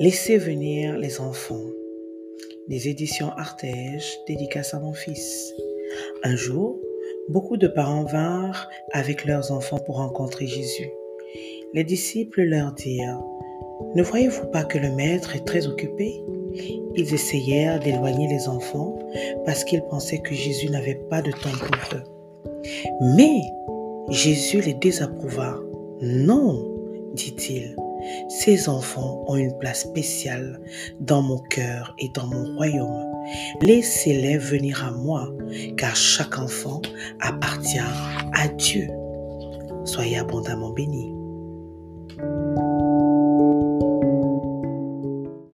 Laissez venir les enfants. Des éditions Artege, dédicace à mon fils. Un jour, beaucoup de parents vinrent avec leurs enfants pour rencontrer Jésus. Les disciples leur dirent, Ne voyez-vous pas que le maître est très occupé? Ils essayèrent d'éloigner les enfants parce qu'ils pensaient que Jésus n'avait pas de temps pour eux. Mais Jésus les désapprouva. Non, dit-il, ces enfants ont une place spéciale dans mon cœur et dans mon royaume. Laissez-les venir à moi, car chaque enfant appartient à Dieu. Soyez abondamment bénis.